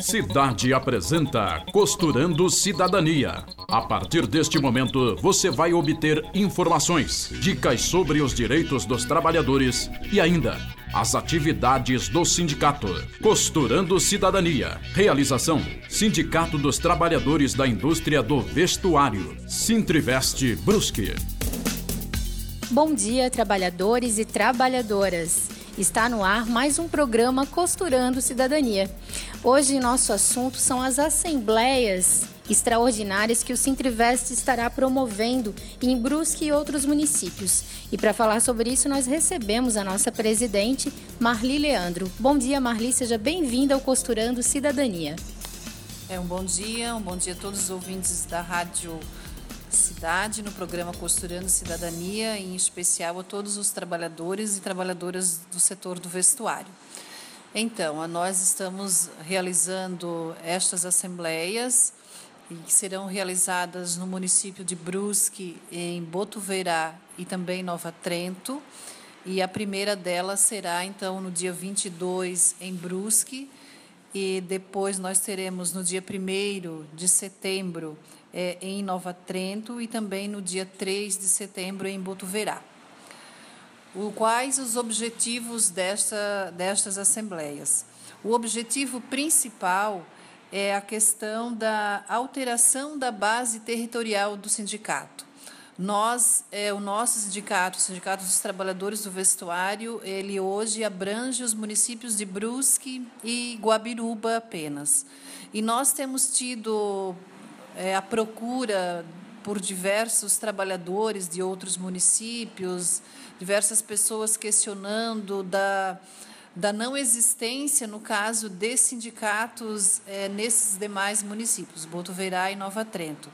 Cidade apresenta Costurando Cidadania. A partir deste momento, você vai obter informações, dicas sobre os direitos dos trabalhadores e ainda as atividades do sindicato. Costurando Cidadania. Realização: Sindicato dos Trabalhadores da Indústria do Vestuário. Sintriveste Brusque. Bom dia, trabalhadores e trabalhadoras. Está no ar mais um programa Costurando Cidadania. Hoje nosso assunto são as assembleias extraordinárias que o Sintriveste estará promovendo em Brusque e outros municípios. E para falar sobre isso, nós recebemos a nossa presidente, Marli Leandro. Bom dia, Marli, seja bem-vinda ao Costurando Cidadania. É um bom dia, um bom dia a todos os ouvintes da Rádio cidade, no programa Costurando Cidadania, em especial a todos os trabalhadores e trabalhadoras do setor do vestuário. Então, nós estamos realizando estas assembleias que serão realizadas no município de Brusque, em Botuverá e também Nova Trento. E a primeira delas será, então, no dia 22 em Brusque, e depois nós teremos no dia 1 de setembro é, em Nova Trento e também no dia 3 de setembro em Botuverá. O, quais os objetivos desta, destas assembleias? O objetivo principal é a questão da alteração da base territorial do sindicato. Nós, é, o nosso sindicato, o Sindicato dos Trabalhadores do Vestuário, ele hoje abrange os municípios de Brusque e Guabiruba apenas. E nós temos tido é, a procura por diversos trabalhadores de outros municípios, diversas pessoas questionando da, da não existência, no caso, de sindicatos é, nesses demais municípios, Botuverá e Nova Trento.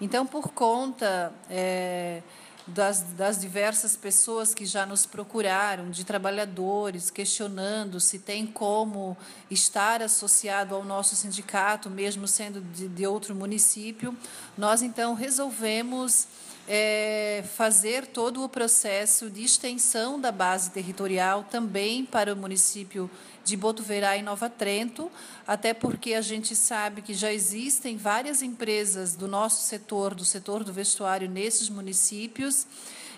Então, por conta é, das, das diversas pessoas que já nos procuraram, de trabalhadores, questionando se tem como estar associado ao nosso sindicato, mesmo sendo de, de outro município, nós então resolvemos é, fazer todo o processo de extensão da base territorial também para o município de Botuverá e Nova Trento, até porque a gente sabe que já existem várias empresas do nosso setor, do setor do vestuário, nesses municípios,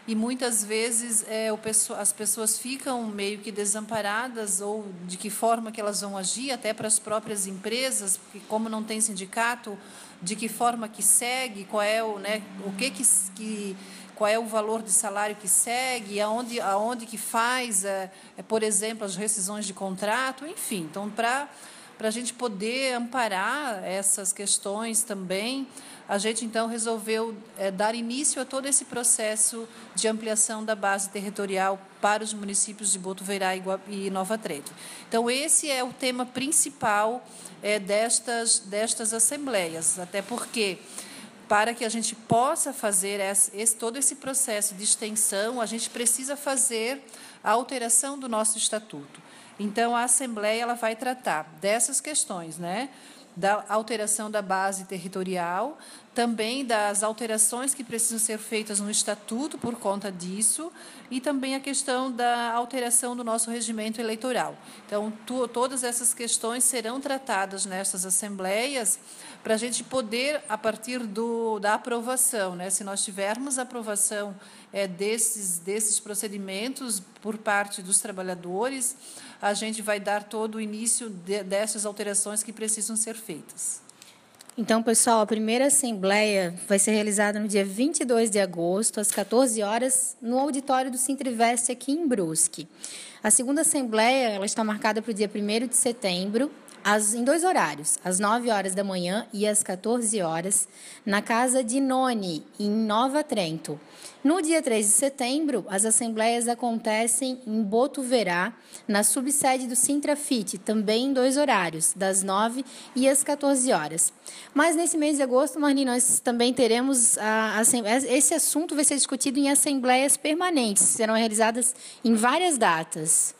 e muitas vezes é, o, as pessoas ficam meio que desamparadas ou de que forma que elas vão agir, até para as próprias empresas, porque como não tem sindicato, de que forma que segue, qual é o, né, o que, que, que qual é o valor de salário que segue, aonde, aonde que faz, é, é, por exemplo, as rescisões de contrato, enfim. Então, para a gente poder amparar essas questões também, a gente então resolveu é, dar início a todo esse processo de ampliação da base territorial para os municípios de Botuverá e Nova Trento. Então, esse é o tema principal é, destas, destas assembleias, até porque para que a gente possa fazer esse, todo esse processo de extensão, a gente precisa fazer a alteração do nosso estatuto. Então, a Assembleia ela vai tratar dessas questões, né? Da alteração da base territorial, também das alterações que precisam ser feitas no estatuto por conta disso, e também a questão da alteração do nosso regimento eleitoral. Então, tu, todas essas questões serão tratadas nessas assembleias para a gente poder, a partir do, da aprovação, né, se nós tivermos aprovação é, desses, desses procedimentos por parte dos trabalhadores, a gente vai dar todo o início de, dessas alterações que precisam ser feitas. Então, pessoal, a primeira assembleia vai ser realizada no dia 22 de agosto, às 14 horas, no auditório do Sintriveste, aqui em Brusque. A segunda assembleia ela está marcada para o dia 1 de setembro, em dois horários, às 9 horas da manhã e às 14 horas, na casa de Noni, em Nova Trento. No dia 3 de setembro, as assembleias acontecem em Botuverá, na subsede do Sintrafit, também em dois horários, das 9 e às 14 horas. Mas nesse mês de agosto, Marli, nós também teremos a, a, esse assunto vai ser discutido em assembleias permanentes, serão realizadas em várias datas.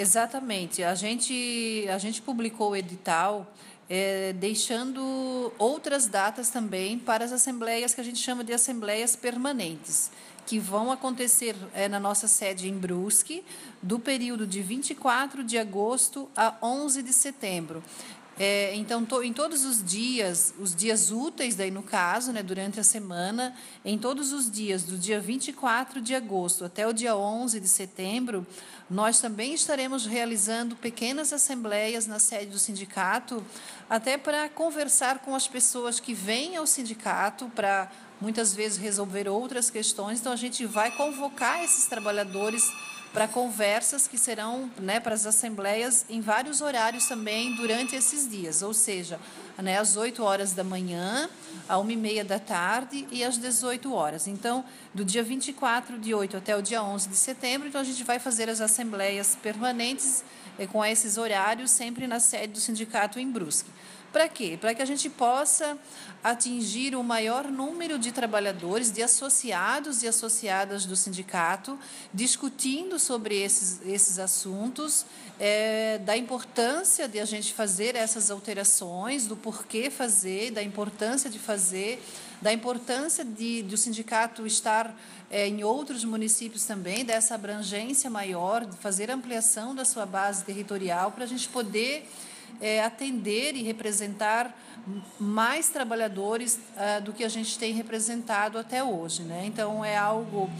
Exatamente. A gente, a gente publicou o edital é, deixando outras datas também para as assembleias que a gente chama de assembleias permanentes, que vão acontecer é, na nossa sede em Brusque, do período de 24 de agosto a 11 de setembro. É, então, to, em todos os dias, os dias úteis, daí no caso, né, durante a semana, em todos os dias, do dia 24 de agosto até o dia 11 de setembro, nós também estaremos realizando pequenas assembleias na sede do sindicato, até para conversar com as pessoas que vêm ao sindicato para muitas vezes resolver outras questões. Então, a gente vai convocar esses trabalhadores para conversas que serão né, para as assembleias em vários horários também durante esses dias, ou seja, né, às 8 horas da manhã, à 1 e meia da tarde e às 18 horas. Então, do dia 24 de 8 até o dia 11 de setembro, então a gente vai fazer as assembleias permanentes eh, com esses horários, sempre na sede do sindicato em Brusque. Para quê? Para que a gente possa atingir o maior número de trabalhadores, de associados e associadas do sindicato, discutindo sobre esses, esses assuntos, é, da importância de a gente fazer essas alterações, do porquê fazer, da importância de fazer, da importância de, de o sindicato estar é, em outros municípios também, dessa abrangência maior, de fazer ampliação da sua base territorial, para a gente poder é, atender e representar mais trabalhadores uh, do que a gente tem representado até hoje. Né? Então, é algo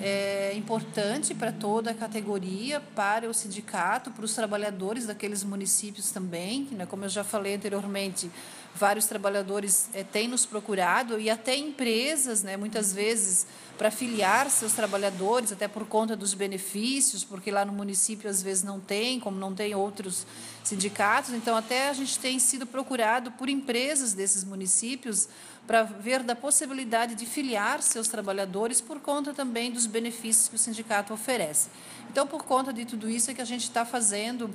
é, importante para toda a categoria, para o sindicato, para os trabalhadores daqueles municípios também. Né? Como eu já falei anteriormente, vários trabalhadores é, têm nos procurado e até empresas, né, muitas vezes, para filiar seus trabalhadores, até por conta dos benefícios, porque lá no município às vezes não tem, como não tem outros sindicatos. Então, até a gente tem sido procurado por empresas desses municípios para ver da possibilidade de filiar seus trabalhadores por conta também dos benefícios que o sindicato oferece. Então, por conta de tudo isso é que a gente está fazendo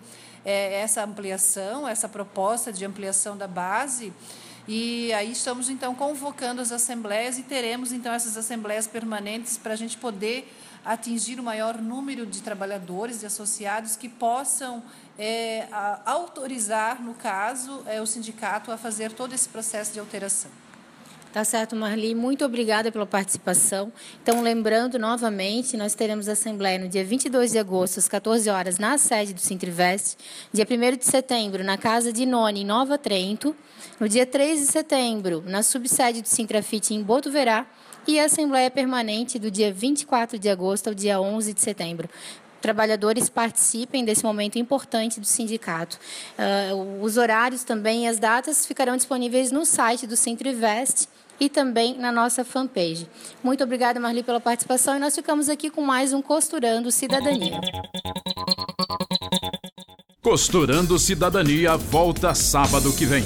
é, essa ampliação, essa proposta de ampliação da base. E aí estamos então convocando as assembleias e teremos então essas assembleias permanentes para a gente poder atingir o maior número de trabalhadores e associados que possam é, autorizar, no caso, é, o sindicato a fazer todo esse processo de alteração. Tá certo, Marli. Muito obrigada pela participação. Então, lembrando novamente, nós teremos Assembleia no dia 22 de agosto, às 14 horas, na sede do Sintrivest. Dia 1 de setembro, na Casa de Noni, em Nova Trento. No dia 3 de setembro, na subsede do Sintrafit, em Botuverá. E a Assembleia Permanente do dia 24 de agosto ao dia 11 de setembro trabalhadores participem desse momento importante do sindicato. Uh, os horários também e as datas ficarão disponíveis no site do Centro Invest e também na nossa fanpage. Muito obrigada, Marli, pela participação e nós ficamos aqui com mais um Costurando Cidadania. Costurando Cidadania volta sábado que vem.